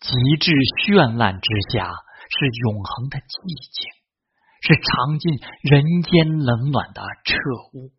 极致绚烂之下是永恒的寂静是尝尽人间冷暖的彻悟。